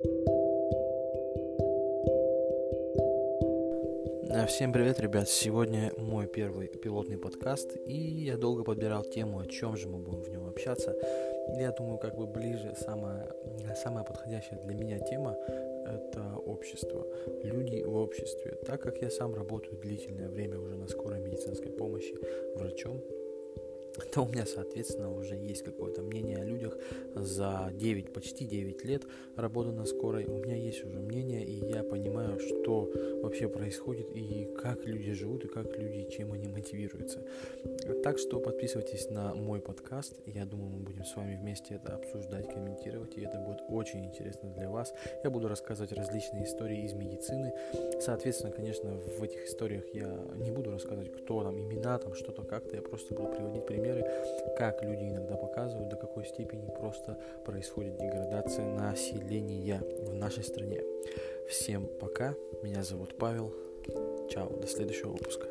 Э, всем привет, ребят! Сегодня мой первый пилотный подкаст, и я долго подбирал тему, о чем же мы будем в нем общаться. Я думаю, как бы ближе самая, самая подходящая для меня тема – это общество, люди в обществе. Так как я сам работаю длительное время уже на скорой медицинской помощи врачом, то у меня, соответственно, уже есть какое-то мнение о за 9, почти 9 лет работы на скорой. У меня есть уже мнение, и я понимаю, что вообще происходит, и как люди живут, и как люди, чем они мотивируются. Так что подписывайтесь на мой подкаст. Я думаю, мы будем с вами вместе это обсуждать, комментировать, и это будет очень интересно для вас. Я буду рассказывать различные истории из медицины. Соответственно, конечно, в этих историях я не буду рассказывать, кто там, имена, там, что-то как-то. Я просто буду приводить примеры как люди иногда показывают, до какой степени просто происходит деградация населения в нашей стране. Всем пока, меня зовут Павел, чао, до следующего выпуска.